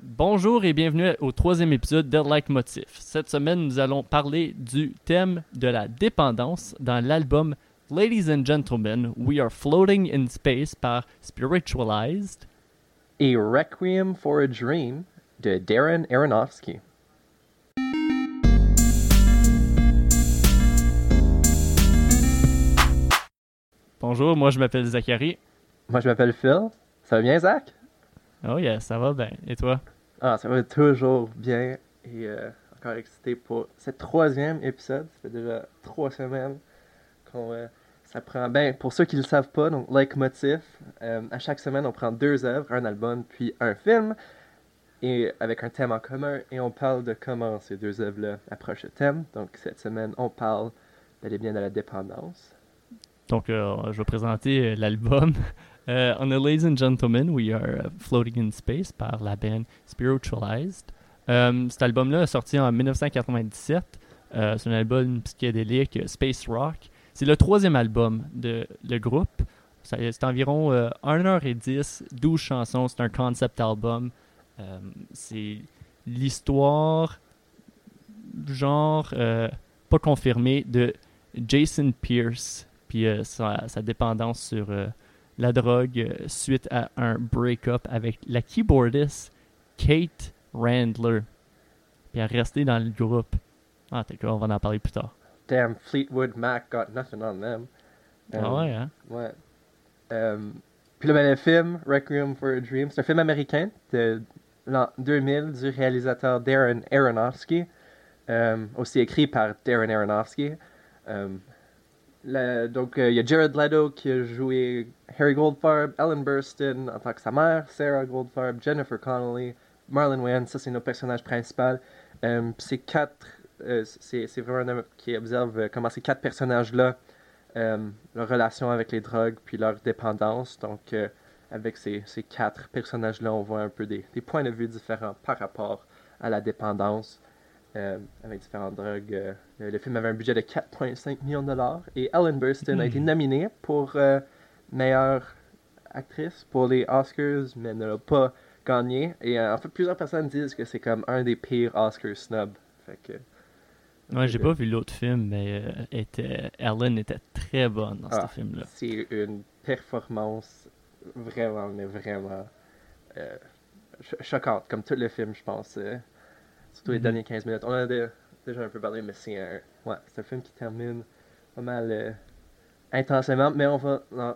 Bonjour et bienvenue au troisième épisode de Like Motif. Cette semaine, nous allons parler du thème de la dépendance dans l'album Ladies and Gentlemen, We Are Floating in Space par Spiritualized. Et Requiem for a Dream de Darren Aronofsky. Bonjour, moi je m'appelle Zachary. Moi je m'appelle Phil. Ça va bien, Zach? Oh yeah, ça va bien. Et toi? Ah, ça va toujours bien. Et euh, encore excité pour ce troisième épisode. Ça fait déjà trois semaines qu'on euh, ça prend. Ben, pour ceux qui ne le savent pas, donc Like Motif, euh, à chaque semaine on prend deux œuvres, un album puis un film, et avec un thème en commun, et on parle de comment ces deux œuvres-là approchent le thème. Donc cette semaine, on parle bel et bien de la dépendance. Donc, euh, je vais présenter l'album. Euh, On a Ladies and Gentlemen, We Are uh, Floating in Space par la band Spiritualized. Euh, cet album-là est sorti en 1997. Euh, c'est un album psychédélique, euh, Space Rock. C'est le troisième album de le groupe. C'est environ euh, 1h10, 12 chansons. C'est un concept album. Euh, c'est l'histoire, genre, euh, pas confirmée, de Jason Pierce puis euh, sa, sa dépendance sur euh, la drogue euh, suite à un break-up avec la keyboardiste Kate Randler. Puis elle est restée dans le groupe. Ah, t'es quoi, on va en parler plus tard. Damn, Fleetwood Mac got nothing on them. Ah Euh, ouais, hein? Ouais. Euh, puis là, ben, le film Requiem for a Dream, c'est un film américain de l'an 2000 du réalisateur Darren Aronofsky, euh, aussi écrit par Darren Aronofsky. Donc, euh, il y a Jared Leto qui a joué Harry Goldfarb, Ellen Burstyn en tant que sa mère, Sarah Goldfarb, Jennifer Connelly, Marlon Wayans, ça c'est nos personnages principaux. Euh, puis ces quatre, euh, c'est c'est vraiment un homme qui observe euh, comment ces quatre personnages-là euh, leur relation avec les drogues puis leur dépendance. Donc, euh, avec ces, quatre personnages-là, on voit un peu des, points de vue différents par rapport à la dépendance euh, avec différentes drogues. Euh, le, le film avait un budget de 4,5 millions de dollars et Ellen Burstyn a été Hmm. nominée pour euh, meilleure actrice pour les Oscars, mais ne l'a pas gagné. Et euh, en fait, plusieurs personnes disent que c'est comme un des pires Oscar snubs. Fait que, Ouais, j'ai pas vu l'autre film, mais euh, était, Ellen était très bonne dans Ah. ce film-là. C'est une performance vraiment, mais vraiment euh, cho- choquante, comme tout le film, je pense. euh, surtout les Mhm. dernières 15 minutes. On en a dé- déjà un peu parlé, mais c'est un, ouais, c'est un film qui termine pas mal euh, intensément, mais on va en,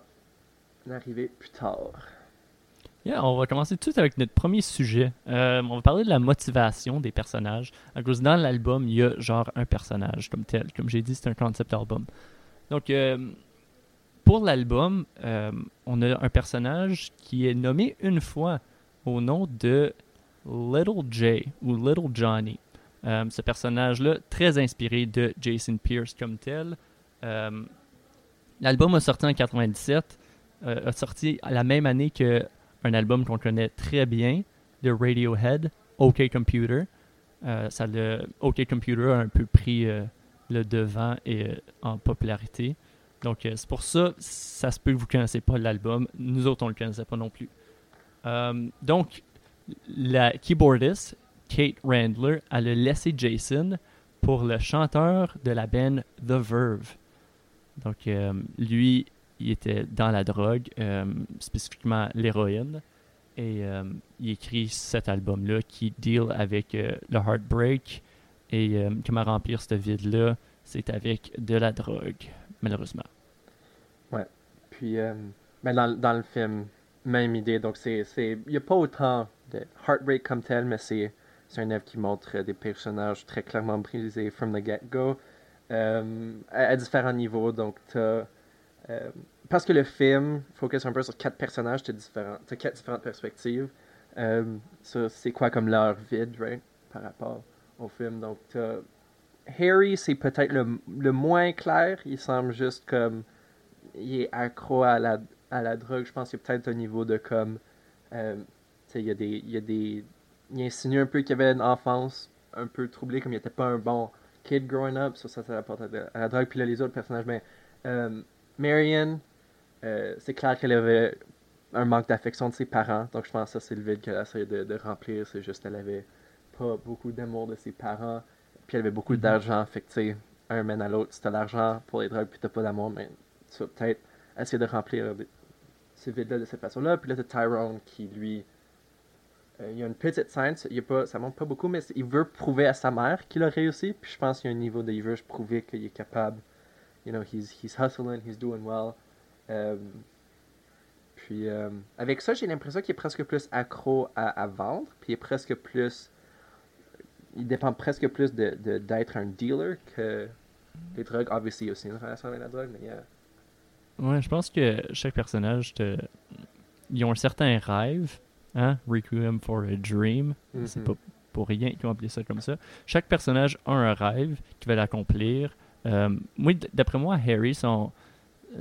arriver plus tard. Yeah, on va commencer tout de suite avec notre premier sujet. Euh, on va parler de la motivation des personnages. Dans l'album, il y a genre un personnage comme tel. Comme j'ai dit, c'est un concept album. Donc, euh, pour l'album, on a un personnage qui est nommé une fois au nom de Little J ou Little Johnny. Euh, ce personnage-là, très inspiré de Jason Pierce comme tel. Euh, L'album a sorti en 97, euh, a sorti la même année que un album qu'on connaît très bien de Radiohead, OK Computer. Ça OK Computer a un peu pris le devant et, en popularité. Donc c'est pour ça, ça se peut que vous ne connaissez pas l'album. Nous autres, on ne le connaissait pas non plus. Donc, la keyboardiste, Kate Randler, elle a laissé Jason pour le chanteur de la band The Verve. Donc, euh, lui, il était dans la drogue, euh, spécifiquement l'héroïne. Et euh, il écrit cet album-là qui deal avec le heartbreak. Et comment remplir ce vide-là, c'est avec de la drogue, malheureusement. Puis, euh, ben dans, dans le film, même idée. Donc, c'est, il n'y a pas autant de heartbreak comme tel, mais c'est, c'est un œuvre qui montre des personnages très clairement brisés from the get-go, euh, à, différents niveaux. Donc, t'as, euh, parce que le film focus un peu sur quatre personnages, t'as, différents, quatre différentes perspectives. Euh, c'est quoi comme leur vide, right, par rapport au film? Donc, t'as Harry, c'est peut-être le, le moins clair. Il semble juste comme il est accro à la, à la drogue. Je pense y a peut-être un niveau de comme. euh, il y a des. Il y a des. Il insinue un peu qu'il avait une enfance un peu troublée, comme il n'était pas un bon kid growing up. Ça, ça, ça rapporte à, la- à la drogue. Puis là, les autres personnages, ben. euh, Marion, euh, c'est clair qu'elle avait un manque d'affection de ses parents. Donc, je pense que ça, c'est le vide qu'elle a essayé de, de remplir. C'est juste qu'elle avait pas beaucoup d'amour de ses parents. Puis elle avait beaucoup Mhm. d'argent. Fait que, un mène à l'autre. Si t'as l'argent pour les drogues, puis t'as pas d'amour, mais tu vas peut-être essayer de remplir des- ce vide-là de cette façon-là. Puis là, t'as Tyrone qui, lui, euh, il y a une petite scène, il y a pas, ça montre pas beaucoup, mais il veut prouver à sa mère qu'il a réussi. Puis je pense qu'il y a un niveau de il veut prouver qu'il est capable. You know, he's, he's hustling, he's doing well. Euh, puis euh, avec ça, j'ai l'impression qu'il est presque plus accro à, vendre. Puis il est presque plus. Il dépend presque plus de, de- d'être un dealer que les drogues. Obviously, il y a aussi une relation avec la drogue, mais yeah. Ouais, je pense que chaque personnage, te... ils ont un certain rêve. Hein? Requiem for a Dream. C'est Mhm. pas pour rien qu'ils ont appelé ça comme ça. Chaque personnage a un rêve qui va l'accomplir. Euh, d'après moi, Harry, son,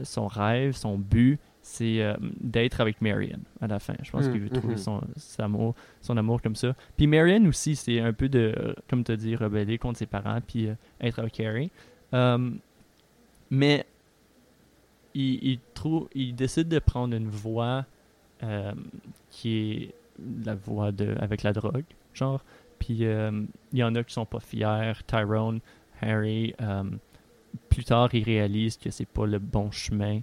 son rêve, son but, c'est euh, d'être avec Marion à la fin. Je pense Mm, qu'il veut trouver mhm. son, son amour, son amour comme ça. Puis Marion aussi, c'est un peu de, comme tu as dit, rebeller contre ses parents, puis euh, être avec Harry. Euh, mais il, il, trouve, il décide de prendre une voie euh, qui est la voie de, avec la drogue, genre. Puis euh, il y en a qui sont pas fiers. Tyrone, Harry, euh, plus tard, ils réalisent que c'est pas le bon chemin.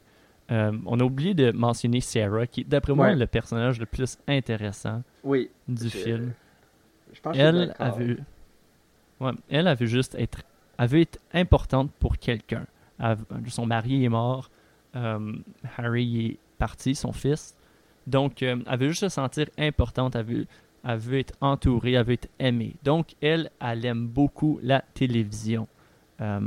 Euh, on a oublié de mentionner Sarah, qui est d'après moi Ouais. le personnage le plus intéressant Oui. du film. Je pense que Elle, elle veut, ouais, elle, veut juste être, veut être importante pour quelqu'un. Son mari est mort, euh, Harry est parti, son fils. Donc, euh, elle veut juste se sentir importante, elle veut, être entourée, elle veut être aimée. Donc, elle, aime beaucoup la télévision. Euh,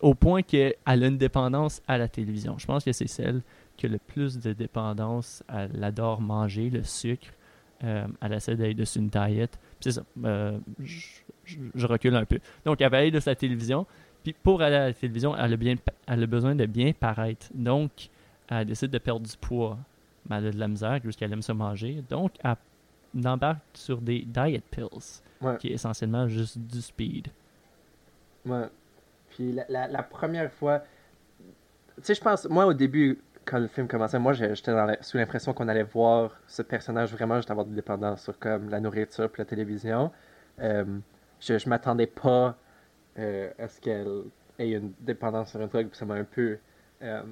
au point qu'elle a une dépendance à la télévision. Je pense que c'est celle qui a le plus de dépendance. Elle adore manger le sucre. Euh, elle essaie d'être dessus une. Puis C'est ça. je recule un peu. Donc, elle va aller de sa télévision. Puis pour aller à la télévision, elle a, bien, elle a besoin de bien paraître. Donc, elle décide de perdre du poids. Mais elle a de la misère qu'elle aime se manger. Donc, elle embarque sur des diet pills, Ouais. qui est essentiellement juste du speed. Ouais. Puis la, la, la première fois, tu sais, je pense, moi au début, quand le film commençait, moi j'étais sous l'impression qu'on allait voir ce personnage vraiment juste avoir des dépendances sur comme la nourriture puis la télévision. Euh, je je m'attendais pas euh, à ce qu'elle ait une dépendance sur un truc, puis ça m'a un peu euh,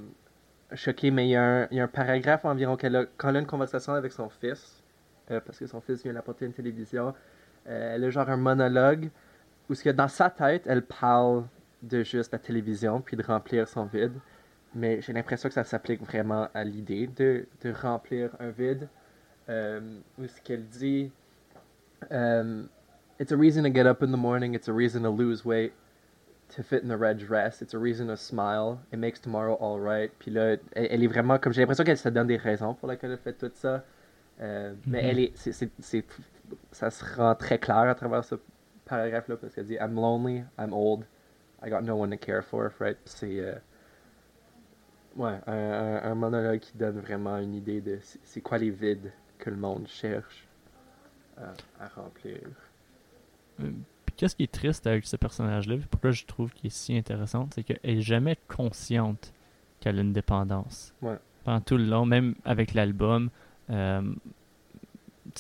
choqué, mais il y, a un, paragraphe environ qu'elle a, quand elle a une conversation avec son fils, euh, parce que son fils vient d'apporter une télévision, euh, elle a genre un monologue où ce que dans sa tête, elle parle de juste la télévision puis de remplir son vide. Mais j'ai l'impression que ça s'applique vraiment à l'idée de, remplir un vide. Euh, où ce qu'elle dit um, It's a reason to get up in the morning, it's a reason to lose weight, to fit in the red dress, it's a reason to smile, it makes tomorrow all right. Puis là, elle, elle est vraiment comme j'ai l'impression qu'elle se donne des raisons pour lesquelles elle fait tout ça. Euh, Mais Mhm. elle est, c'est, c'est, c'est- ça se rend très clair à travers ce paragraphe-là parce qu'elle dit I'm lonely, I'm old, I got no one to care for, right? Puis C'est euh, ouais, un, un- un monologue qui donne vraiment une idée de c'est c'est quoi les vides que le monde cherche à, à remplir. Puis qu'est-ce qui est triste avec ce personnage-là, pourquoi je trouve qu'il est si intéressant, c'est qu'elle est jamais consciente qu'elle a une dépendance. Ouais. Pendant tout le long, même avec l'album, euh,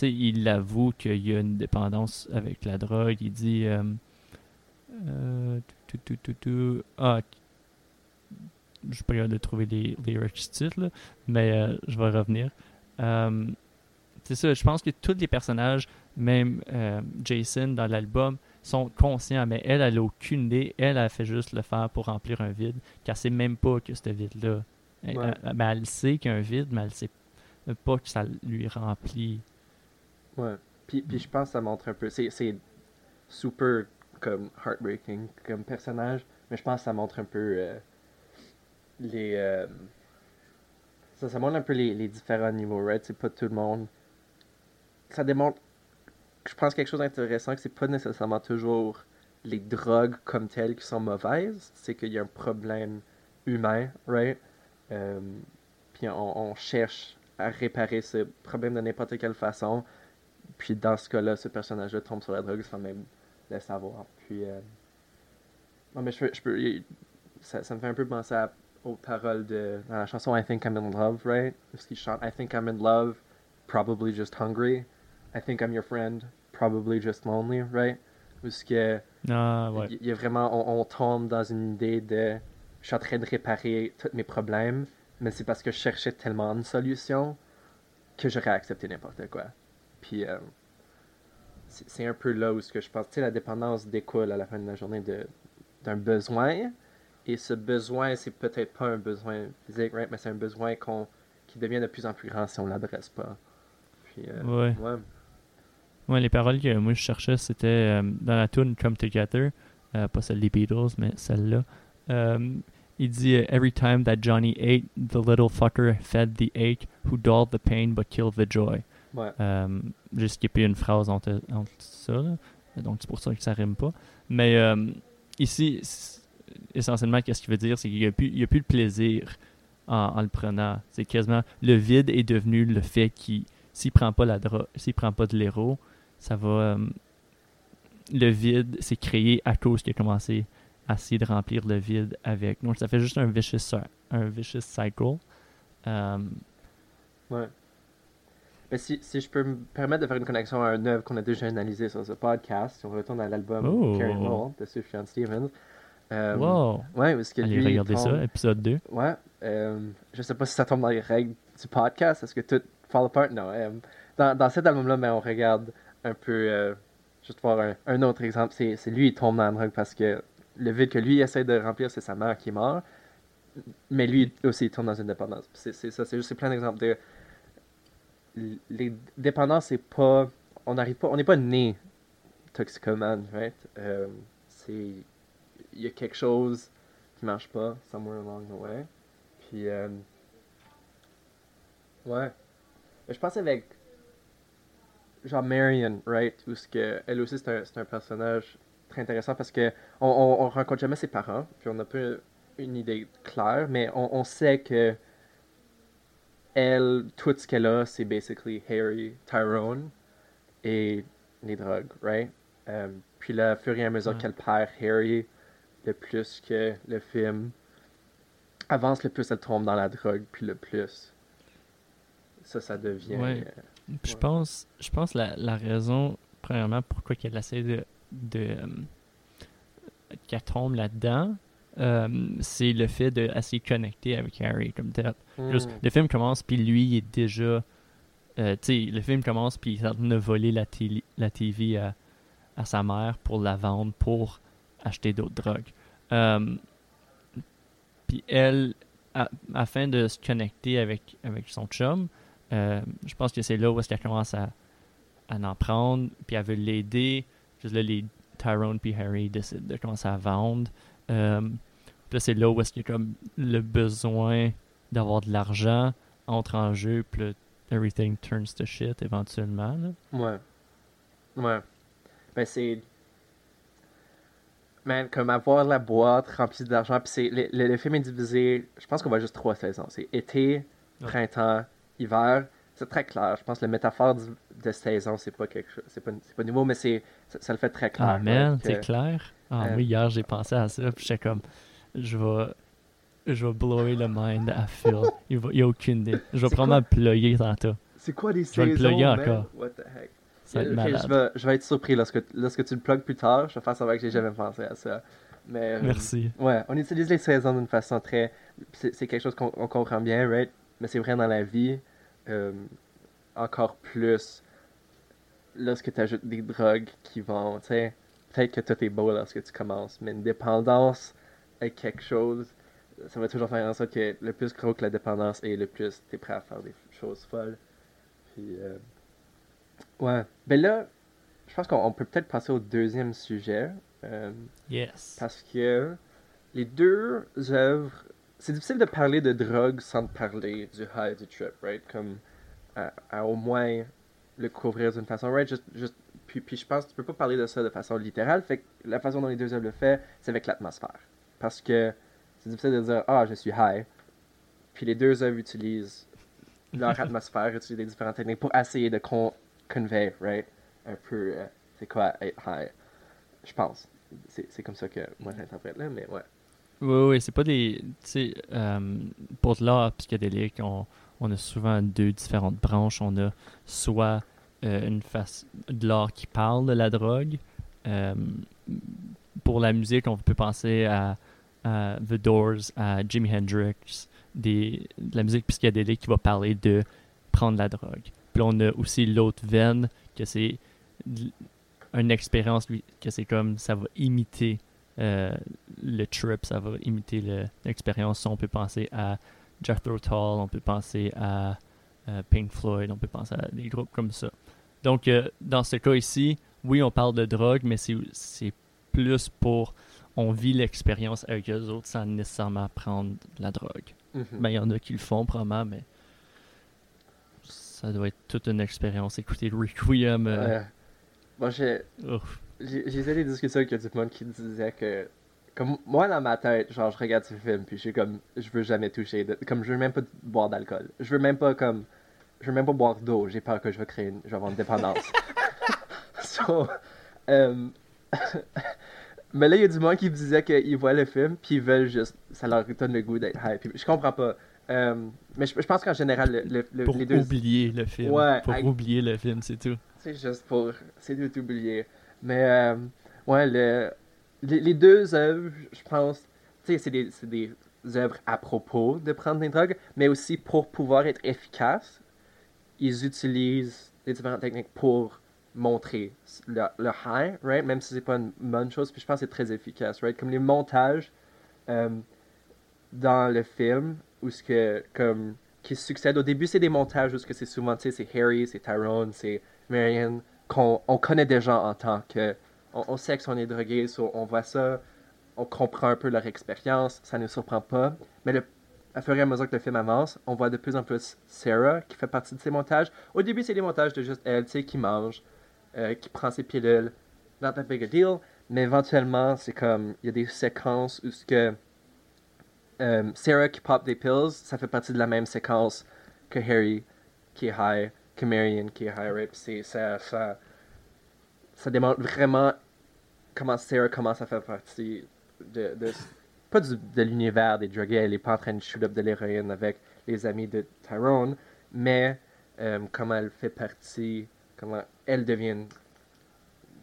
il avoue qu'il y a une dépendance avec la drogue. Il dit, euh, euh, tout, tout, tout, tout, ah, je suis pas capable de trouver les lyrics du titre, là, mais euh, je vais revenir. Euh, c'est ça, je pense que tous les personnages, même euh, Jason dans l'album, sont conscients, mais elle, elle a aucune idée. Elle, elle fait juste le faire pour remplir un vide, qu'elle sait même pas que ce vide-là. Elle, Ouais. elle- sait qu'il y a un vide, mais elle sait pas que ça lui remplit. Ouais. Puis, puis je pense que ça montre un peu. C'est, c'est super comme heartbreaking comme personnage, mais je pense que ça montre un peu euh, les. euh, ça, ça montre un peu les, les différents niveaux, right? C'est pas tout le monde. Ça démontre, je pense, quelque chose d'intéressant, que c'est pas nécessairement toujours les drogues comme telles qui sont mauvaises, c'est qu'il y a un problème humain, right? Euh, puis on, cherche à réparer ce problème de n'importe quelle façon. Puis dans ce cas-là, ce personnage-là tombe sur la drogue sans même le savoir. Puis. euh, Non, mais je. Je peux ça, me fait un peu penser aux paroles de dans la chanson I Think I'm in Love, right? Parce qu'il chante I think I'm in love, probably just hungry. I think I'm your friend, probably just lonely, right? Parce que Ah, ouais. il y a vraiment on, on tombe dans une idée de je suis en train de réparer tous mes problèmes, mais c'est parce que je cherchais tellement une solution que j'aurais accepté n'importe quoi. Puis euh, c'est un peu là où ce que je pense, tu sais, la dépendance découle à la fin de la journée d'un besoin, et ce besoin, c'est peut-être pas un besoin physique, right? mais c'est un besoin qu'on qui devient de plus en plus grand si on l'adresse pas. Puis, euh, Ouais. ouais. Ouais, les paroles que moi je cherchais, c'était euh, dans la tune Come Together, euh, pas celle des Beatles, mais celle-là. Euh, il dit Every time that Johnny ate, the little fucker fed the ache, who dulled the pain but killed the joy. Ouais. J'ai skippé une phrase entre, entre ça, là. donc c'est pour ça que ça rime pas. Mais ici, essentiellement, qu'est-ce qu'il veut dire C'est qu'il n'y a, a plus de plaisir en, en le prenant. C'est quasiment le vide est devenu le fait qu'il, s'il prend pas la drogue, s'il prend pas de l'héros, ça va. euh, le vide s'est créé à cause qu'il a commencé à essayer de remplir le vide avec. Donc ça fait juste un vicious, un vicious cycle. Euh, Ouais. Mais si, si je peux me permettre de faire une connexion à un œuvre qu'on a déjà analysé sur ce podcast, si on retourne à l'album Oh. Carrie Hall de Sufjan Stevens. Euh, wow! Ouais, parce que Allez lui, tombe- ça, épisode 2. Ouais. Euh, je sais pas si ça tombe dans les règles du podcast. Est-ce que tout fall apart? Non. euh, dans, dans cet album-là, mais on regarde un peu. euh, juste voir un, autre exemple. C'est lui, il tombe dans la drogue parce que le vide que lui essaie de remplir, c'est sa mère qui est morte. Mais lui aussi, il tombe dans une dépendance. C'est ça. C'est juste plein d'exemples de. Les dépendances, c'est pas. On n'arrive pas. On n'est pas né toxicomane, right? Euh, c'est. Il y a quelque chose qui marche pas, somewhere along the way. Puis, euh, ouais. Je pense avec, genre Marion, right, où ce que, elle aussi c'est un, c'est un personnage très intéressant parce que on, on, on rencontre jamais ses parents, puis on n'a pas une idée claire, mais on, on sait que elle, tout ce qu'elle a, c'est basically Harry, Tyrone et les drogues, right? Euh, puis là, au fur et à mesure Ouais. qu'elle perd Harry, le plus que le film avance, le plus elle tombe dans la drogue, puis le plus ça, ça devient. Ouais. euh, je pense, je pense la, la raison, premièrement, pourquoi qu'elle essaie de, de euh, qu'elle tombe là-dedans, euh, c'est le fait de connecter avec Harry comme tel. Juste, hmm, le film commence, puis lui, il est déjà. euh, tu sais, le film commence, puis il est en train de voler la, télé- la TV à, à sa mère pour la vendre pour acheter d'autres drogues. Puis elle, à- afin de se connecter avec, avec son chum, euh, je pense que c'est là où est-ce qu'elle commence à, à en prendre, puis elle veut l'aider. Juste là, les Tyrone puis Harry décident de commencer à vendre. Euh, puis là, c'est là où est-ce qu'il y a comme le besoin d'avoir de l'argent entre en jeu, puis là, everything turns to shit éventuellement. là. Ouais. Ouais. Ben, c'est. Man, comme avoir la boîte remplie d'argent, puis c'est. Le, le- le film est divisé, je pense qu'on va juste trois saisons. C'est été, Ouais. printemps, hiver. C'est très clair. Je pense que la métaphore du- de saison, c'est pas quelque chose. C'est pas, c'est pas nouveau, mais c'est, ça, ça le fait très clair. Ah, man, right, c'est clair. Ah, euh, moi, hier, j'ai pensé à ça, puis j'étais comme, je vais, je vais blower le mind à Phil. Il il a aucune idée. Je vais probablement le plugger tantôt. C'est quoi des Je vais le saisons, man? encore. What the heck? Ça va être je, vais, je vais être surpris lorsque, lorsque tu le plugues plus tard. Je vais faire savoir que j'ai jamais pensé à ça. Mais, euh, Merci. Ouais, on utilise les saisons d'une façon très. C'est quelque chose qu'on on comprend bien, right? Mais c'est vrai dans la vie. euh, encore plus lorsque tu ajoutes des drogues qui vont. Tu sais, peut-être que tout est beau lorsque tu commences, mais une dépendance est quelque chose. Ça va toujours faire en sorte que le plus gros que la dépendance est, le plus tu es prêt à faire des choses folles. Puis. euh, Ouais. Ben là, je pense qu'on on peut peut-être passer au deuxième sujet. euh, Yes. parce que les deux œuvres. C'est difficile de parler de drogue sans parler du high du trip, right? Comme à, à au moins le couvrir d'une façon, right? Juste, puis, puis je pense que tu peux pas parler de ça de façon littérale. Fait que la façon dont les deux œuvres le font, c'est avec l'atmosphère. Parce que c'est difficile de dire Ah, je suis high. Puis les deux œuvres utilisent leur atmosphère, utilisent des différentes techniques pour essayer de con convey, right? Un peu, euh, c'est quoi être high? Je pense. C'est comme ça que moi j'interprète là, mais ouais. Oui, oui, c'est pas des. Tu sais, euh, pour de l'art psychédélique, on, a souvent deux différentes branches. On a soit euh, une face de l'art qui parle de la drogue. Euh, pour la musique, on peut penser à, The Doors, à Jimi Hendrix, de la musique psychédélique qui va parler de prendre la drogue. Puis on a aussi l'autre veine, que c'est une expérience, que c'est comme ça va imiter euh, le trip, ça va imiter l'expérience. On peut penser à Jethro Tull, on peut penser à euh, Pink Floyd, on peut penser à des groupes comme ça. Donc, euh, dans ce cas ici, oui, on parle de drogue, mais c'est plus pour. On vit l'expérience avec eux autres sans nécessairement prendre de la drogue. Mhm. Ben, il y en a qui le font, probablement, mais ça doit être toute une expérience. Écouter Requiem. euh, Ouais. Bon, j'ai. J'ai des discussions avec du monde qui disait que comme moi dans ma tête genre je regarde ce film puis je suis comme je veux jamais toucher de, comme je veux même pas boire d'alcool je veux même pas comme je veux même pas boire d'eau j'ai peur que je vais créer une, je vais avoir une dépendance so, euh, mais là il y a du monde qui me disait qu'ils voient le film puis ils veulent juste ça leur donne le goût d'être puis je comprends pas Euh, mais je, je pense qu'en général le, le- le- Pour les deux oublier le film. Ouais, pour I- oublier le film, c'est tout. c'est juste pour. C'est de t'oublier. Mais, euh, ouais, le, les, les deux œuvres, je pense, c'est des, des œuvres à propos de prendre des drogues, mais aussi pour pouvoir être efficaces, ils utilisent des différentes techniques pour montrer le, le high, right? Même si c'est pas une bonne chose, puis je pense que c'est très efficace, right? Comme les montages euh, dans le film, où ce que, comme, qui succèdent. Au début, c'est des montages où ce que c'est souvent, tu sais, c'est Harry, c'est Tyrone, c'est Marion, qu'on on connaît déjà en tant que. On, on sait que sont des drogués, so on voit ça, on comprend un peu leur expérience, ça ne nous surprend pas. Mais le, à fur et à mesure que le film avance, on voit de plus en plus Sarah qui fait partie de ces montages. Au début, c'est des montages de juste elle, tu sais, qui mange, euh, qui prend ses pilules, not that big a deal. Mais éventuellement, c'est comme, il y a des séquences où ce que euh, Sarah qui pop des pills, ça fait partie de la même séquence que Harry qui est high, que Marion qui est high? Puis c'est- ça, ça, ça démontre vraiment comment Sarah commence à faire partie de, pas du- de l'univers des drogués, elle est pas en train de shoot up de l'héroïne avec les amis de Tyrone, mais euh, comment elle fait partie, comment elle devient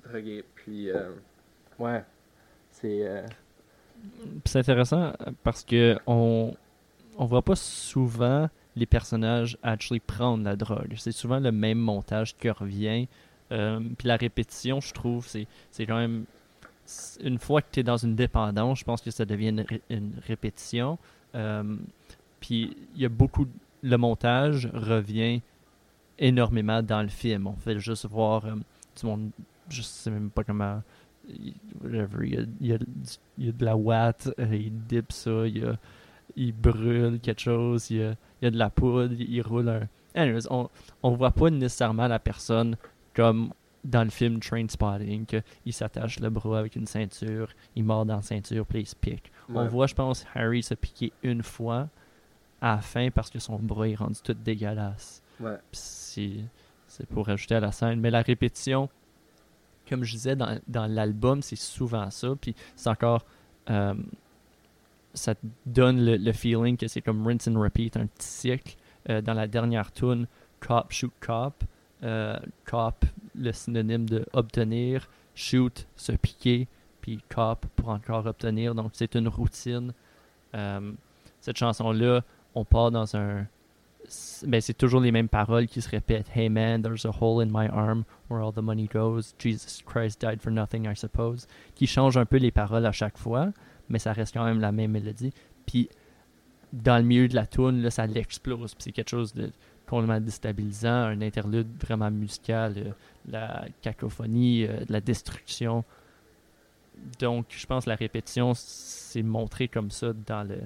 droguée, puis euh, ouais, c'est euh, c'est intéressant parce que on on voit pas souvent les personnages actually prendre la drogue. C'est souvent le même montage qui revient. Euh, puis la répétition, je trouve, c'est quand même une fois que tu es dans une dépendance, je pense que ça devient une, ré- une répétition. Euh, puis il y a beaucoup le montage revient énormément dans le film. On fait juste voir euh, du monde, je sais même pas comment il- y a, il y a il y a de la watt, euh, il dip ça, il brûle quelque chose, il y a, il y a de la poudre, il, roule un. Anyways, on, on voit pas nécessairement la personne comme dans le film Trainspotting, qu'il s'attache le bras avec une ceinture, il mord dans la ceinture, puis il se pique. On voit, je pense, Harry se piquer une fois à la fin parce que son bras est rendu tout dégueulasse. ouais. C'est c'est pour rajouter à la scène. Mais la répétition, comme je disais, dans, dans l'album, c'est souvent ça. Puis c'est encore. euh, ça donne le, feeling que c'est comme rinse and repeat, un petit cycle. Euh, dans la dernière tune, Cop, Shoot, Cop. euh, cop, le synonyme de obtenir. Shoot, se piquer. Puis Cop pour encore obtenir. Donc c'est une routine. Euh, cette chanson-là, on part dans un ben, c'est toujours les mêmes paroles qui se répètent. Hey man, there's a hole in my arm where all the money goes. Jesus Christ died for nothing, I suppose. Qui change un peu les paroles à chaque fois, mais ça reste quand même la même mélodie. Puis dans le milieu de la tune, là, ça l'explose. Puis c'est quelque chose de complètement déstabilisant, un interlude vraiment musical, euh, la cacophonie, euh, la destruction. Donc, je pense que la répétition, c'est montré comme ça dans le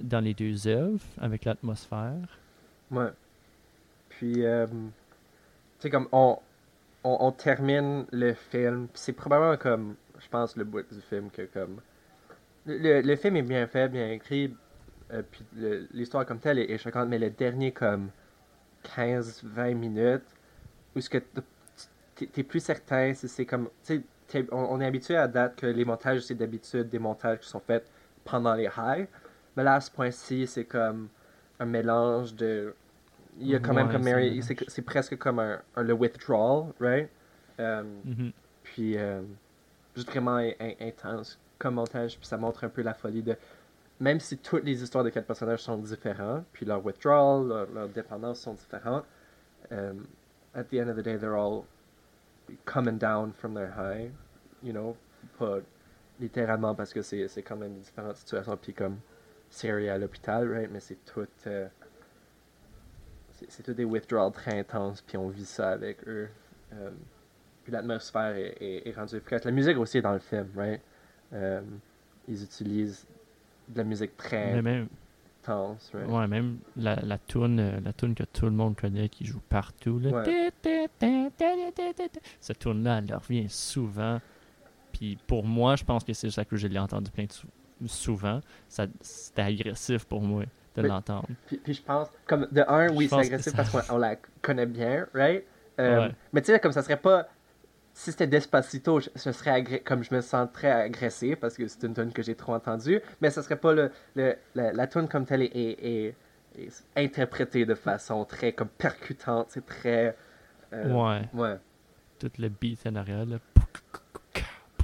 dans les deux œuvres, avec l'atmosphère. Ouais. Puis, euh, tu sais, comme on, on, on termine le film, c'est probablement comme, je pense, le bout du film que comme. Le, le- le film est bien fait, bien écrit, euh, puis l'histoire comme telle est, est choquante, mais le dernier, comme 15-20 minutes, où ce que t'es plus certain c'est comme. Tu sais, t'es- on, on est habitué à date que les montages, c'est d'habitude des montages qui sont faits pendant les highs. Mais là, à ce point-ci, c'est comme un mélange de. Il y a quand même comme Mary. C'est presque comme un, un- le withdrawal, right? Euh, Mhm. puis, euh, juste vraiment in- in- intense comme montage. Puis ça montre un peu la folie de. Même si toutes les histoires de quatre personnages sont différents, puis leur withdrawal, leur, dépendance sont différentes, um, at the end of the day, they're all coming down from their high, you know, pas littéralement parce que c'est c'est quand même différentes situations, puis comme Siri à l'hôpital, right, mais c'est tout, euh, c'est tout des withdrawals très intenses, puis on vit ça avec eux. Um, puis l'atmosphère est, est, est rendue efficace. La musique aussi est dans le film, right? Um, ils utilisent de la musique très Mais même, right? ouais, même la, la tune, euh, la tune que tout le monde connaît qui joue partout. Là. Ouais. Cette tune là elle revient souvent. Puis pour moi, je pense que c'est ça que je l'ai entendu plein de sou- souvent. C'était agressif pour moi de l'entendre. Puis, puis je pense, comme de un, oui, c'est agressif ça- parce qu'on on la connaît bien, right? Euh, Ouais. Mais tu sais, comme ça serait pas. Si c'était Despacito, je, je serais agré- comme je me sens très agressé parce que c'est une tune que j'ai trop entendue, mais ça serait pas le, le- la, la tune comme telle est, est- est- est interprétée de façon très comme percutante, c'est très. euh, Ouais, Ouais. tout le beat en arrière. Là.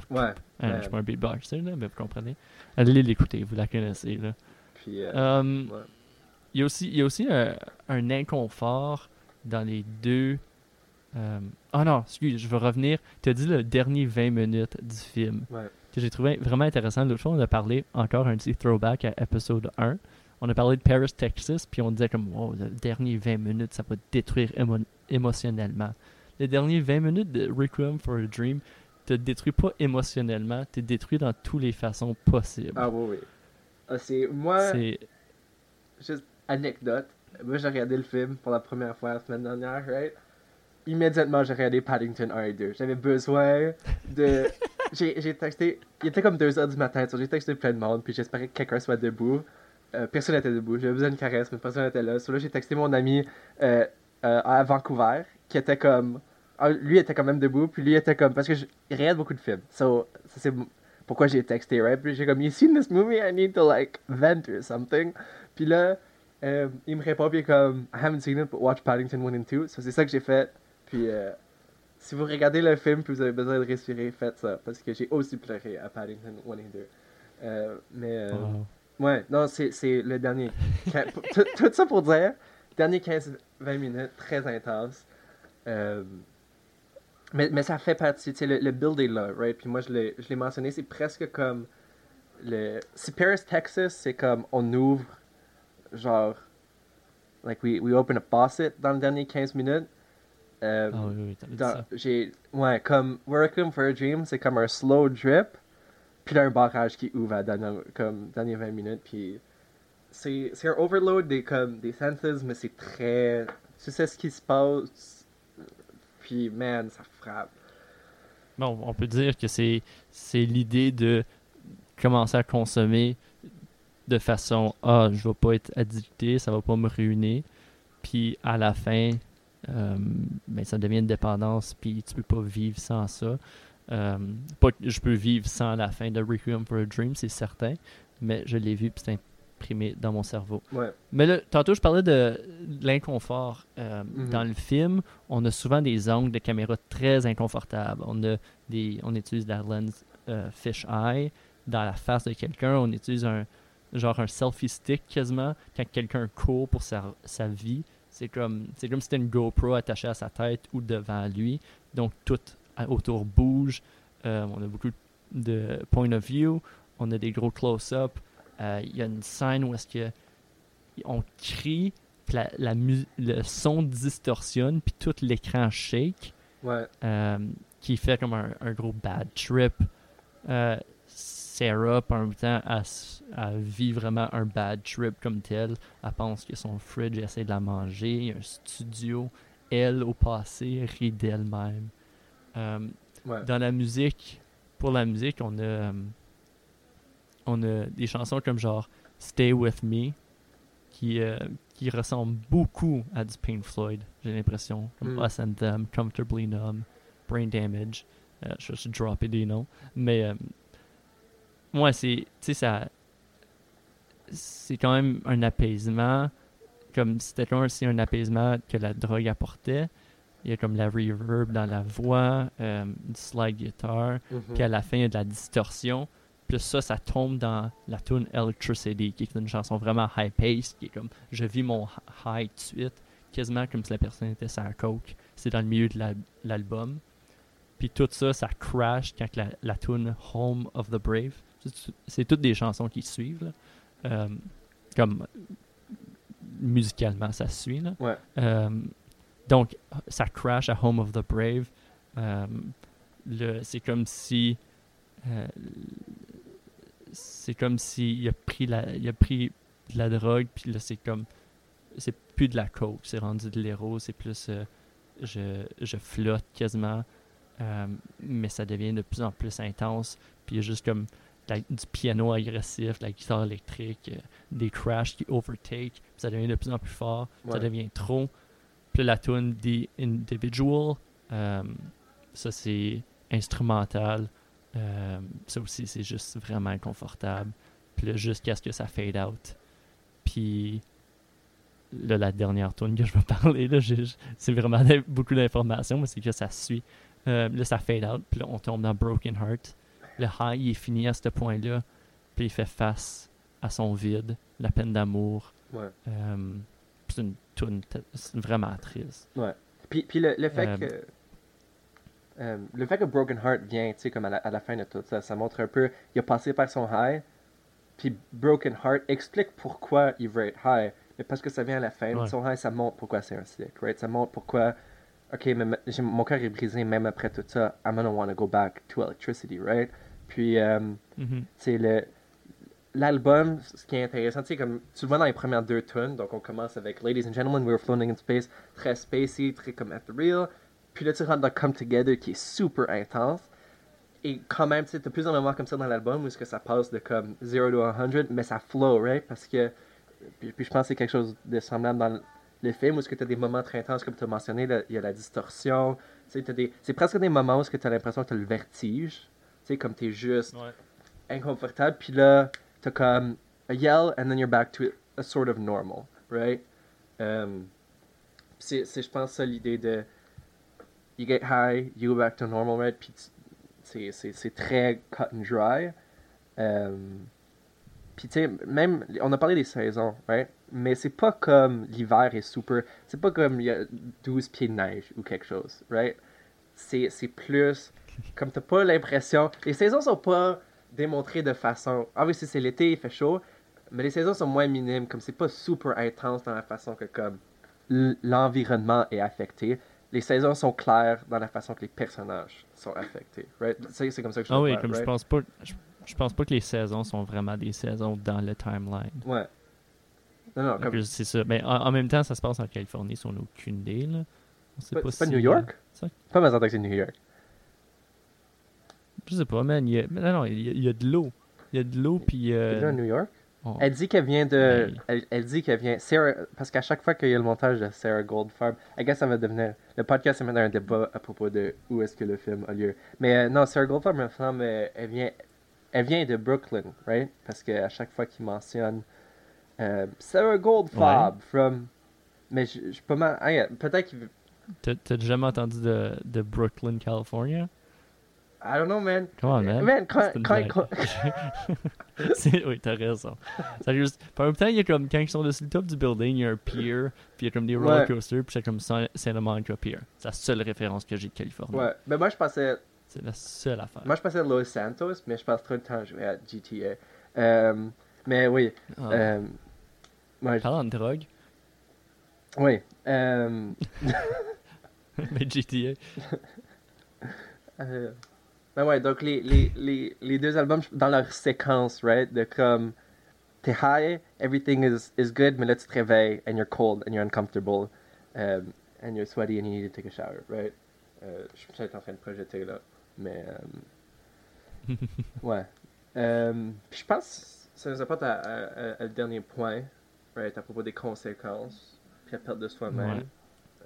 Ouais. Euh, Je suis un beatboxer, là, mais vous comprenez. Allez l'écouter, vous la connaissez. Là. Puis. euh, Euh, ouais. Il y a aussi, il y a aussi un, un inconfort dans les deux. Euh, Ah non, excuse, je veux revenir. Tu as dit le dernier 20 minutes du film Ouais. que j'ai trouvé vraiment intéressant. L'autre fois, on a parlé encore un petit throwback à épisode 1. On a parlé de Paris, Texas, puis on disait comme, wow, le dernier 20 minutes, ça va te détruire émo- émotionnellement. Les derniers 20 minutes de Requiem for a Dream te détruit pas émotionnellement, te détruit dans toutes les façons possibles. Ah oui, oui. Ah, c'est. Moi. C'est juste anecdote. Moi, j'ai regardé le film pour la première fois la semaine dernière, right? Immédiatement, j'ai regardé Paddington 1 et 2. J'avais besoin de. j'ai texté. Il était comme 2h du matin, j'ai texté plein de monde, puis j'espérais que quelqu'un soit debout. Euh, personne n'était debout. J'avais besoin d'une caresse, mais personne n'était là. So là, j'ai texté mon ami euh, euh, à Vancouver, qui était comme. ah, lui était quand même debout, puis lui était comme. Parce que je il regarde beaucoup de films. So, ça, c'est pourquoi j'ai texté, right? Puis j'ai comme, You seen this movie? I need to like vent or something. Puis là, euh, il me répond, puis il est comme, I haven't seen it, but watch Paddington 1 and 2. So c'est ça que j'ai fait. Puis euh, si vous regardez le film, puis vous avez besoin de respirer, faites ça. Parce que j'ai aussi pleuré à Paddington 1 et 2. Euh, mais. euh. Ouais, non, c'est le dernier. tout, tout ça pour dire, dernier 15-20 minutes, très intense. Mais, mais ça fait partie, tu sais, le, le build est là, right? Puis moi, je l'ai mentionné, c'est presque comme. Le, si Paris, Texas, c'est comme on ouvre, genre. Like, we, we open a faucet dans les derniers 15 minutes. Euh, Ah oui, oui, dans- j'ai ouais comme Welcome for a Dream c'est comme un slow drip puis là un barrage qui ouvre à dernière, comme dernière 20 minutes puis c'est c'est un overload des comme des senses mais c'est très tu sais ce qui se passe puis man ça frappe. Bon, on peut dire que c'est c'est l'idée de commencer à consommer de façon ah je vais pas être addicté ça va pas me ruiner puis à la fin euh, ben, ça devient une dépendance puis tu peux pas vivre sans ça Euh, pas que je peux vivre sans la fin de Requiem for a Dream c'est certain mais je l'ai vu puis c'est imprimé dans mon cerveau ouais mais là, tantôt, je parlais de, de l'inconfort. Euh, Mhm. Dans le film, on a souvent des angles de caméra très inconfortables. On, a des, on utilise la lens fish eye dans la face de quelqu'un. On utilise un genre un selfie stick quasiment quand quelqu'un court pour sa, sa vie. C'est comme c'est comme si c'était une GoPro attachée à sa tête ou devant lui. Donc tout autour bouge. Euh, on a beaucoup de point of view. On a des gros close-up. Euh, Il y a une scène où est-ce que on crie, puis la, la le son distorsionne, puis tout l'écran shake, ouais euh, qui fait comme un, un gros bad trip. Euh, Sarah, par même temps, elle, elle vit vraiment un bad trip comme tel. Elle pense que son fridge essaie de la manger. Il y a un studio. Elle, au passé, rit d'elle-même. Euh, ouais dans la musique, pour la musique, on a, euh, on a des chansons comme genre Stay With Me, qui, euh, qui ressemblent beaucoup à du Pink Floyd, j'ai l'impression. Comme Mm. Us and Them, Comfortably Numb, Brain Damage. Euh, je vais dropper des noms. Mais, ouais, c'est, tu sais, ça, c'est quand même un apaisement. Comme c'était aussi un apaisement que la drogue apportait. Il y a comme la reverb dans la voix, euh, du slide guitar, Mhm. puis à la fin, il y a de la distorsion. Puis ça, ça tombe dans la tune Electricity, qui est une chanson vraiment high-paced, qui est comme je vis mon high tout de suite, quasiment comme si la personne était sur un coke. C'est dans le milieu de la- l'album. Puis tout ça, ça crash quand la, la tune Home of the Brave. C'est- toutes des chansons qui suivent. là. Euh, comme musicalement, ça se suit. Là. Ouais. Euh, donc, ça crash à Home of the Brave. Euh, c'est comme si. c'est comme s'il a pris la, il a pris de la drogue, puis là, c'est comme. C'est plus de la coke, c'est rendu de l'héros, c'est plus. euh, je, je flotte quasiment, euh, mais ça devient de plus en plus intense, puis il y a juste comme du piano agressif, de la guitare électrique, euh, des crashs qui overtake, puis ça devient de plus en plus fort, ça devient trop. Puis la tune The Individual, euh, ça c'est instrumental. Euh, ça aussi c'est juste vraiment inconfortable. Puis jusqu'à ce que ça fade out. Puis là, la dernière tune que je vais parler, là, j'ai- c'est vraiment beaucoup d'informations, mais c'est que ça suit. Là, ça fade out, puis là, on tombe dans Broken Heart. Le high, il est fini à ce point-là, puis il fait face à son vide, la peine d'amour. Ouais. Euh, c'est une tune vraiment triste. Puis, puis le, le fait Euh, que. euh, le fait que Broken Heart vient, tu sais, comme à la, à la fin de tout ça, ça montre un peu. Il a passé par son high. Puis Broken Heart explique pourquoi il veut être high. Mais parce que ça vient à la fin de Ouais. son high, ça montre pourquoi c'est un stick, right? Ça montre pourquoi. Ok, mais mon cœur est brisé même après tout ça. I'm gonna want to go back to electricity, right? Puis. euh, Mhm. c'est le l'album ce qui est intéressant tu sais comme tu le vois dans les premières deux tunes donc on commence avec Ladies and Gentlemen We Were Floating in Space très spacey très comme ethereal puis là tu rentres dans Come Together qui est super intense et quand même tu sais t'as plusieurs moments comme ça dans l'album où est-ce que ça passe de comme 0 to 100 mais ça flow right? Parce que puis, puis je pense que c'est quelque chose de semblable dans le- film où tu as des moments très intenses comme tu as mentionné il y a la distorsion tu des c'est presque des moments où tu as l'impression que tu as le vertige tu sais comme tu es juste inconfortable. Puis là, t'as comme a yell and then you're back to a sort of normal, right? Um, c'est, je pense, ça l'idée de you get high, you go back to normal, right? Puis tu- c'est très cut and dry. Um, puis tu sais, même, on a parlé des saisons, right? Mais c'est pas comme l'hiver est super, c'est pas comme il y a 12 pieds de neige ou quelque chose, right? C'est, c'est plus, comme t'as pas l'impression, les saisons sont pas démontrées de façon, ah oui, si c'est l'été, il fait chaud, mais les saisons sont moins minimes, comme c'est pas super intense dans la façon que comme l'environnement est affecté. Les saisons sont claires dans la façon que les personnages sont affectés, right? C'est, c'est comme ça que je Ah oui, comme je pense pas, je, je pense pas que les saisons sont vraiment des saisons dans le timeline. Ouais. Non, non, comme... C'est ça. Mais en, en même temps, ça se passe en Californie, si on n'a aucune idée. Là. On sait C'est pas, pas, c'est pas si- New York? ça- Pas mal que c'est New York. Je sais pas, man. Il y a, mais non, non, il y a, il y a de l'eau. Il y a de l'eau, puis. C'est déjà à Euh, New York? Elle dit qu'elle vient de. Oui. Elle, elle dit qu'elle vient. Sarah, parce qu'à chaque fois qu'il y a le montage de Sarah Goldfarb, I guess ça va devenir. Le podcast va devenir un débat à propos de où est-ce que le film a lieu. Mais euh, non, Sarah Goldfarb, semble, euh, elle vient. Elle vient de Brooklyn, right? Parce qu'à chaque fois qu'il mentionne euh, Sarah Goldfarb from. Mais je je suis pas mal. ah, Peut-être qu'il. T'as jamais entendu de, de Brooklyn, California? I don't know, man. Come on, man. Man, quand. Quand, quand- oui, t'as raison. En même temps, il y a comme, quand ils sont dessus le top du building, il y a un pier, puis il y a comme des Ouais. roller coasters, puis c'est comme Sa- Santa Monica Pier. C'est la seule référence que j'ai de Californie. ouais. Mais moi, je pensais. C'est la seule affaire. Moi, je pensais à Los Santos, mais je passe trop de temps à jouer à GTA. Euh, mais oui. Ah. Euh, je- Parlant de drogue, oui. Euh, mais GTA. euh, ben ouais, donc les, les, les, les deux albums, dans leur séquence, right, de comme t'es high, everything is, is good, mais là tu te réveilles and you're cold and you're uncomfortable um, and you're sweaty and you need to take a shower, right? Euh, je suis peut-être en train de projeter là, mais euh, ouais. Puis je pense que ça nous apporte à, à- à- à le dernier point, right, à propos des conséquences, puis la perte de soi-même, Ouais.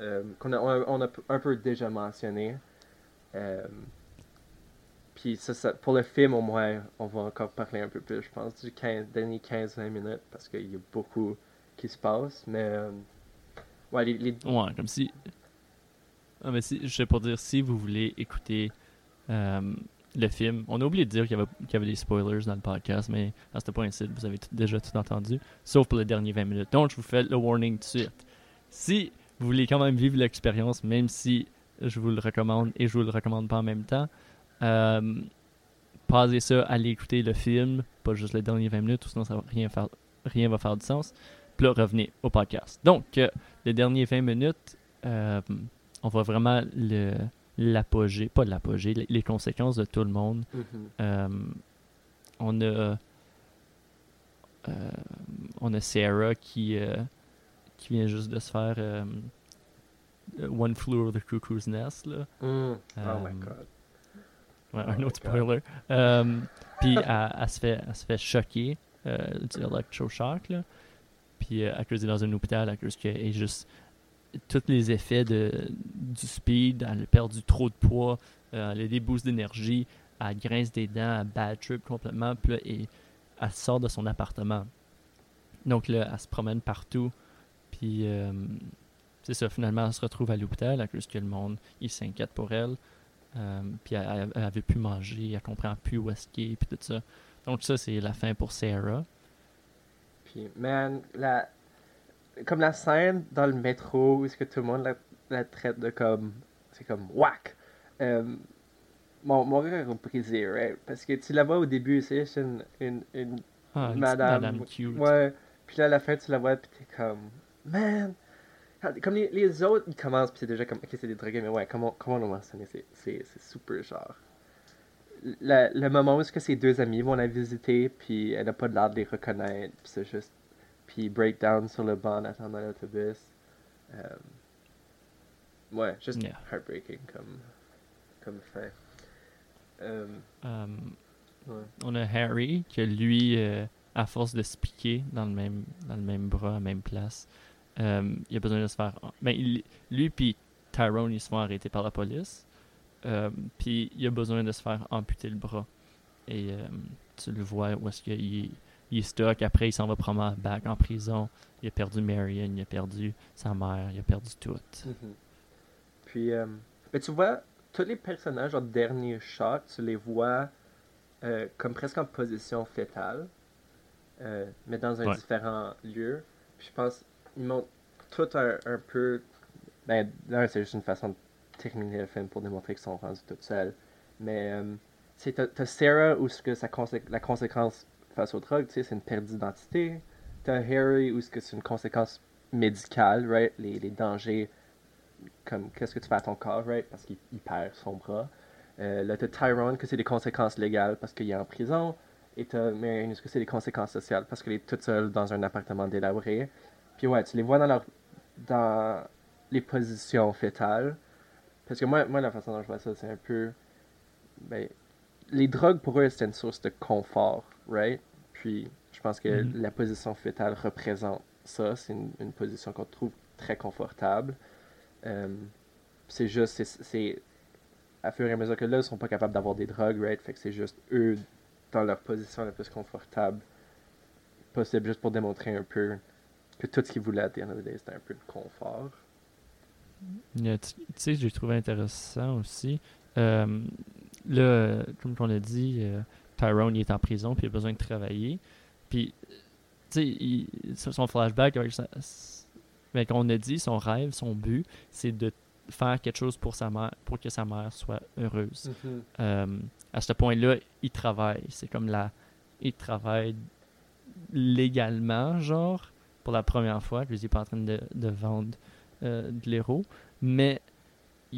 euh, qu'on a, on a, un peu déjà mentionné. Euh, puis ça, ça, pour le film, au moins, on va encore parler un peu plus, je pense, du 15, dernier 15-20 minutes, parce qu'il y a beaucoup qui se passe. Mais, euh, ouais, les, les- Ouais, comme si. Ah, mais si, je sais pas dire, si vous voulez écouter euh, le film, on a oublié de dire qu'il y, avait, des spoilers dans le podcast, mais à ce point-ci, vous avez déjà tout entendu, sauf pour les derniers 20 minutes. Donc, je vous fais le warning tout de suite. Si vous voulez quand même vivre l'expérience, même si je vous le recommande et je vous le recommande pas en même temps, euh, pausez ça, allez écouter le film, pas juste les derniers 20 minutes, ou sinon ça va rien, faire, rien va faire du sens. Puis là, revenez au podcast. Donc, euh, les derniers 20 minutes, euh, on voit vraiment le l'apogée, pas l'apogée, les, conséquences de tout le monde. Mhm. Euh, on a euh, on a Sarah qui euh, qui vient juste de se faire euh, One Flew Over the Cuckoo's Nest là. Mm. Oh my god. Ouais, Oh un my autre spoiler. Puis elle, elle se fait, elle se fait choquer euh, du electroshock. Là. Puis euh, à cause qu'elle est dans un hôpital, à cause qu'elle est juste. Tous les effets de, du speed, elle a perdu trop de poids, euh, elle a des boosts d'énergie, elle grince des dents, elle bad trip complètement, puis elle sort de son appartement. Donc là, elle se promène partout, puis euh, c'est ça, finalement, elle se retrouve à l'hôpital à cause que le monde, il s'inquiète pour elle. Euh, puis elle, elle, avait plus manger, elle comprend plus où est-ce qu'elle puis tout ça. Donc ça, c'est la fin pour Sarah. Puis, man, la... comme la scène dans le métro où est-ce que tout le monde la, la traite de comme. C'est comme whack. Euh, mon, mon cœur est brisé, right? Parce que tu la vois au début, c'est une, une, une Ah, madame. madame cute. Ouais. Puis là, à la fin, tu la vois, puis t'es comme. Man! Comme les, les autres, ils commencent, puis c'est déjà comme. Ok, c'est des drogués, mais ouais, comment, comment on mentionné? C'est- C'est super genre. Le, le moment où est-ce que ces deux amis vont la visiter, puis elle n'a pas l'air de les reconnaître, puis c'est juste. Puis breakdown sur le banc en attendant l'autobus. Euh, ouais, juste Yeah. heartbreaking comme, comme fin. Euh, ouais. on a Harry, que lui, euh, à force de se piquer dans le même, dans le même bras, à la même place, euh, il a besoin de se faire... Ben, il- lui puis Tyrone, ils se font arrêter par la police. Euh, puis il a besoin de se faire amputer le bras. Et tu le vois où est-ce qu'il est, il est stuck. Après, il s'en va probablement back en prison. Il a perdu Marion, il a perdu sa mère, il a perdu tout. Mhm. Puis, euh, mais tu vois, tous les personnages en dernier shot, tu les vois euh, comme presque en position fétale, euh, mais dans un Ouais. différent lieu. Puis je pense ils montrent tout un, un peu. Ben, là, c'est juste une façon de terminer le film pour démontrer qu'ils sont rendus tout seuls. Mais, c'est t'as- t'as Sarah où que consé- la conséquence face aux drogues, c'est une perte d'identité. T'as Harry où c'est une conséquence médicale, right? Les, les dangers comme qu'est-ce que tu fais à ton corps, right? Parce qu'il il perd son bras. Euh, là, t'as Tyrone, que c'est des conséquences légales parce qu'il est en prison. Et t'as Marion, que c'est des conséquences sociales parce qu'elle est toute seule dans un appartement délabré. Puis ouais, tu les vois dans leur dans les positions fétales. Parce que moi, moi la façon dont je vois ça, c'est un peu. Ben, les drogues, pour eux, c'est une source de confort, right? Puis, je pense que Mhm. la position fétale représente ça. C'est une, une position qu'on trouve très confortable. Euh, c'est juste, c'est- à fur et à mesure que là, ils sont pas capables d'avoir des drogues, right? Fait que c'est juste eux, dans leur position la plus confortable possible, juste pour démontrer un peu que tout ce qu'ils voulaient à the end of the day, c'était un peu de confort. Tu tu sais, j'ai trouvé intéressant aussi. Euh, là, euh, comme on l'a dit, euh, Tyrone il est en prison puis il a besoin de travailler. Puis, tu sais, son flashback avec sa, mais qu'on a dit, son rêve, son but, c'est de faire quelque chose pour sa mère, pour que sa mère soit heureuse. Euh, à ce point-là, il travaille. C'est comme la. Il travaille légalement, genre, pour la première fois. Je n'est pas en train de, de vendre euh, de l'héros. Mais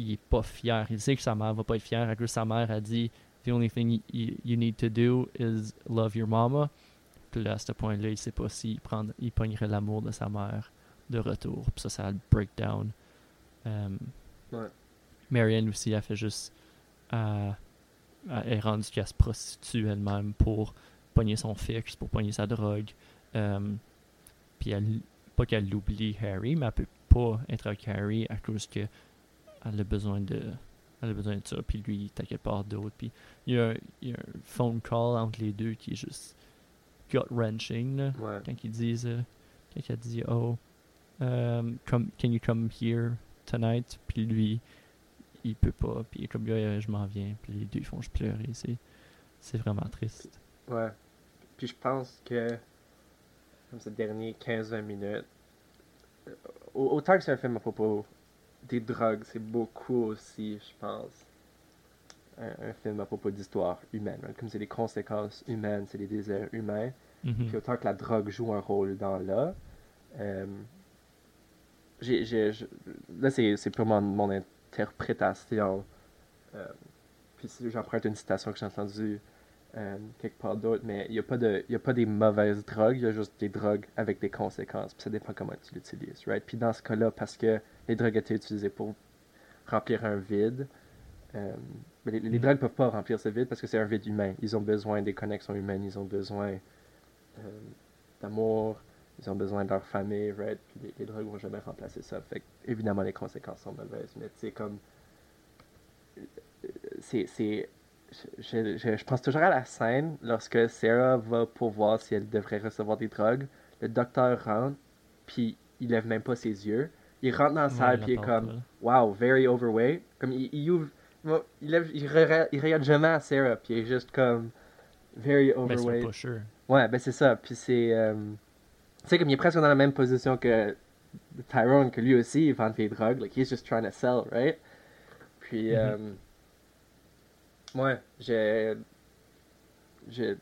il est pas fier. Il sait que sa mère va pas être fière. À cause sa mère a dit The only thing you, you need to do is love your mama. Puis là, à ce point-là, il sait pas s'il prend, il pognerait l'amour de sa mère de retour. Puis ça, ça a le breakdown. Euh, Ouais. Marianne aussi, elle fait juste. euh, elle est rendue qu'elle se prostitue elle-même pour pogner son fixe, pour pogner sa drogue. Euh, puis elle, pas qu'elle oublie Harry, mais elle peut pas être avec Harry à cause que elle a besoin de elle a besoin de ça, puis lui, il t'inquiète pas d'autres. Puis il y, a, il y, a, un phone call entre les deux qui est juste gut-wrenching, Ouais. quand ils disent, euh, quand il a dit, oh, um, come, can you come here tonight? Puis lui, il peut pas, puis comme, Yeah, je m'en viens, puis les deux ils font juste pleurer, c'est, c'est vraiment triste. Ouais. Puis je pense que, comme ces derniers 15-20 minutes, au- autant que c'est un film à propos des drogues, c'est beaucoup aussi, je pense, un, un film à propos d'histoire humaine. right? Comme c'est des conséquences humaines, c'est des désirs humains. Mhm. Puis autant que la drogue joue un rôle dans là, euh, j'ai, j'ai- je- là c'est, c'est purement mon interprétation. Euh, puis si j'emprunte une citation que j'ai entendue euh, quelque part d'autre, mais il n'y a, pas de- y a pas des mauvaises drogues, il y a juste des drogues avec des conséquences. Puis ça dépend comment tu l'utilises. Right? Puis dans ce cas-là, parce que les drogues étaient utilisées pour remplir un vide, euh, mais les, les Mm. drogues ne peuvent pas remplir ce vide parce que c'est un vide humain. Ils ont besoin des connexions humaines, ils ont besoin euh, d'amour, ils ont besoin de leur famille, right? Puis les, les drogues vont jamais remplacer ça. Fait que, évidemment, les conséquences sont mauvaises, mais comme. euh, C'est. c'est je, je- je pense toujours à la scène lorsque Sarah va pour voir si elle devrait recevoir des drogues. Le docteur rentre, puis il lève même pas ses yeux. Il rentre dans la salle, puis il est comme. Wow, very overweight. Comme il, il ouvre. Il, lève, il, regarde, il regarde jamais à Sarah, puis il est juste comme. Very un overweight. pusher. Ouais, ben c'est ça. Puis c'est. euh, tu sais, comme il est presque dans la même position que Tyrone, que lui aussi, il vend des drogues. Like, he's just trying to sell, right? Puis. Mhm. euh, ouais, j'ai. j'ai-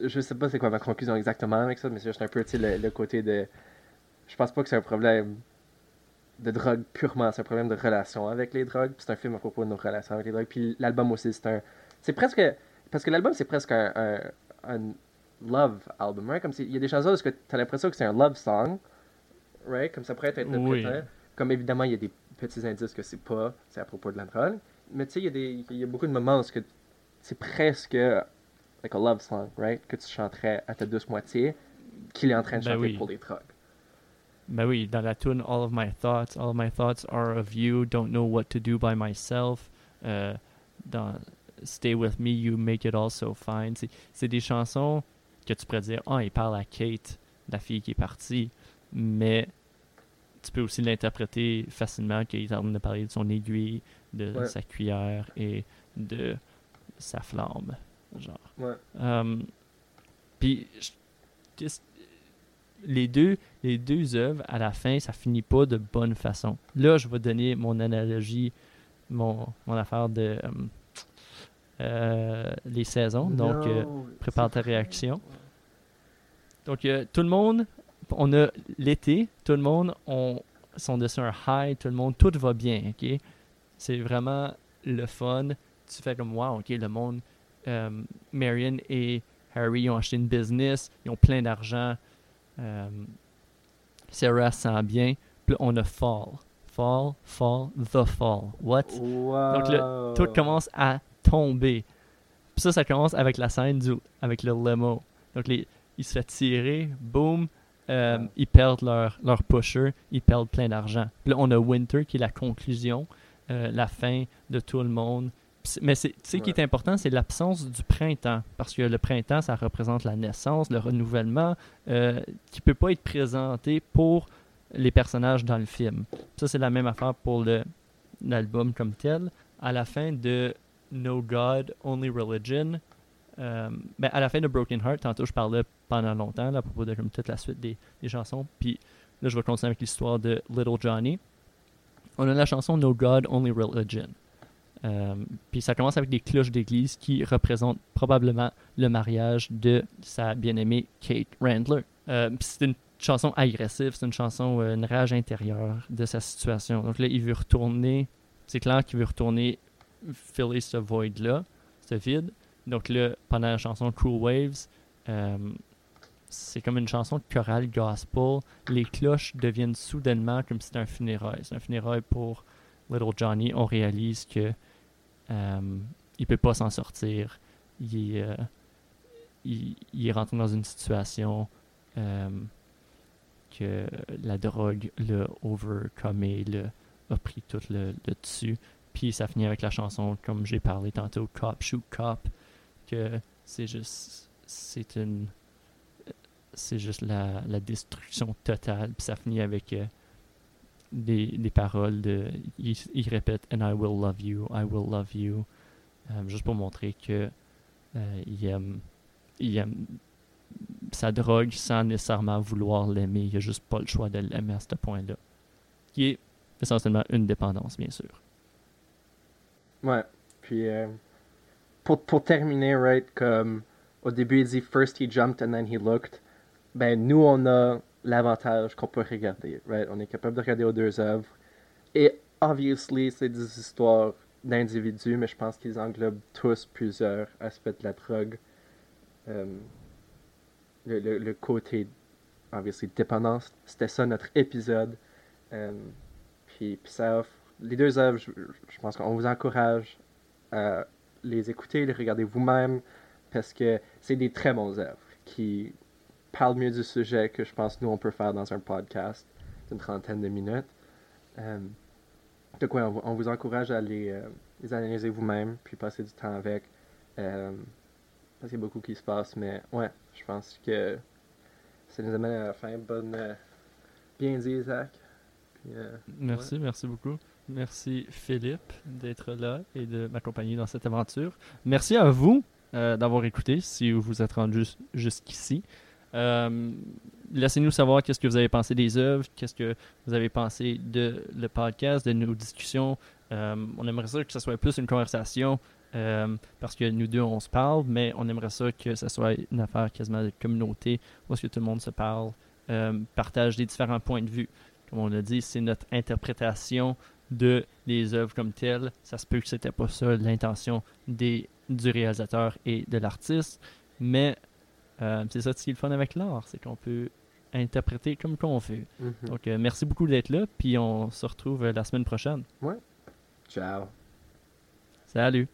Je sais pas c'est quoi ma conclusion exactement avec ça, mais c'est juste un peu, tu sais, le, le côté de. Je pense pas que c'est un problème de drogue purement, c'est un problème de relation avec les drogues. Puis c'est un film à propos de nos relations avec les drogues. Puis l'album aussi, c'est un. C'est presque. Parce que l'album, c'est presque un, un, un love album, right? Comme il y a des chansons où tu as l'impression que c'est un love song, right? Comme ça pourrait être interprété. Oui. Comme évidemment, il y a des petits indices que c'est pas, c'est à propos de la drogue. Mais tu sais, il y, a des- il y a beaucoup de moments où c'est presque like a love song, right? Que tu chanterais à ta douce moitié, qu'il est en train de Ben chanter oui. pour les drogues. Ben oui, dans la tune All of my thoughts, all of my thoughts are of you, don't know what to do by myself. Euh, dans Stay with me, you make it all so fine. C'est- des chansons que tu pourrais dire, ah, il parle à Kate, la fille qui est partie, mais tu peux aussi l'interpréter facilement qu'il est en train de parler de son aiguille, de Ouais. sa cuillère et de sa flamme, genre. Ouais. Um, Puis, les deux, les deux œuvres, à la fin, ça finit pas de bonne façon. Là, je vais donner mon analogie, mon, mon affaire de um, euh, les saisons. Donc, euh, prépare ta réaction. donc euh, tout le monde, on a l'été, tout le monde on, sont dessus un high, tout le monde, tout va bien, ok? C'est vraiment le fun. Tu fais comme, wow, ok, le monde, euh, Marion et Harry ont acheté une business, ils ont plein d'argent. Euh, Sarah se sent bien. Puis on a Fall. Fall, Fall, The Fall. What? Wow. Donc là, tout commence à tomber. Puis ça, ça commence avec la scène du, avec le limo. Donc les, ils se fait tirer, boum, euh, ils perdent leur, leur pusher, ils perdent plein d'argent. Puis là, on a Winter qui est la conclusion, euh, la fin de tout le monde. Mais tu sais, ce qui Ouais. est important, c'est l'absence du printemps. Parce que le printemps, ça représente la naissance, le renouvellement, euh, qui peut pas être présenté pour les personnages dans le film. Ça, c'est la même affaire pour l'album comme tel. À la fin de No God, Only Religion, euh, ben, à la fin de Broken Heart, tantôt je parlais pendant longtemps là, à propos de comme, toute la suite des, des chansons, puis là je vais continuer avec l'histoire de Little Johnny. On a la chanson No God, Only Religion. Euh, puis ça commence avec des cloches d'église qui représentent probablement le mariage de sa bien-aimée Kate Randler. Euh, c'est une chanson agressive, c'est une chanson, euh, une rage intérieure de sa situation. Donc là, il veut retourner, c'est clair qu'il veut retourner filer ce void-là, ce vide. Donc là, pendant la chanson Cruel Waves, c'est comme une chanson de chorale gospel. Les cloches deviennent soudainement comme si c'était un funérail. C'est un funérail pour Little Johnny. On réalise que euh, il peut pas s'en sortir. Il, euh, il, est rentré dans une situation euh, que la drogue l'a overcomé, l'a a pris tout le, le dessus. puis ça finit avec la chanson, comme j'ai parlé tantôt, Cop, Shoot Cop, que c'est juste. C'est une. C'est juste la, la destruction totale, puis ça finit avec euh, des, paroles de. Il, répète And I will love you, I will love you, euh, juste pour montrer que euh. Il aime sa drogue sans nécessairement vouloir l'aimer. Il a juste pas le choix de l'aimer à ce point-là. Qui est essentiellement une dépendance, bien sûr. Ouais. Puis, euh, pour, pour terminer, right, comme au début, il dit First he jumped and then he looked. Ben, nous, on a l'avantage qu'on peut regarder, right? On est capable de regarder aux deux œuvres. Et, obviously, c'est des histoires d'individus, mais je pense qu'ils englobent tous plusieurs aspects de la drogue. Euh, le, le, le, côté, obviously, dépendance, c'était ça notre épisode. Euh, puis, ça offre les deux œuvres, je, je pense qu'on vous encourage à les écouter, les regarder vous-même, parce que c'est des très bons œuvres qui parlent mieux du sujet que je pense nous on peut faire dans un podcast d'une trentaine de minutes. Euh, donc ouais, on, on, vous encourage à les, euh, les analyser vous-même, puis passer du temps avec. Euh, parce qu'il y a beaucoup qui se passe, mais ouais, je pense que ça nous amène à la fin. Bonne, euh, bien dit, Isaac. Puis, euh, merci, ouais. merci beaucoup. Merci Philippe d'être là et de m'accompagner dans cette aventure. Merci à vous euh, d'avoir écouté si vous vous êtes rendu jusqu'ici. Euh, Laissez-nous savoir qu'est-ce que vous avez pensé des œuvres, qu'est-ce que vous avez pensé de le podcast, de nos discussions. Euh, on aimerait ça que ce soit plus une conversation euh, parce que nous deux on se parle, mais on aimerait ça que ce soit une affaire quasiment de communauté où que tout le monde se parle, partage des différents points de vue. Comme on a dit, c'est notre interprétation de les œuvres comme telles. Ça se peut que c'était pas ça l'intention des du réalisateur et de l'artiste, mais euh, c'est ça qui est le fun avec l'art, c'est qu'on peut interpréter comme qu'on veut. Mm -hmm. Donc euh, merci beaucoup d'être là, puis on se retrouve la semaine prochaine. Ouais. Ciao. Salut.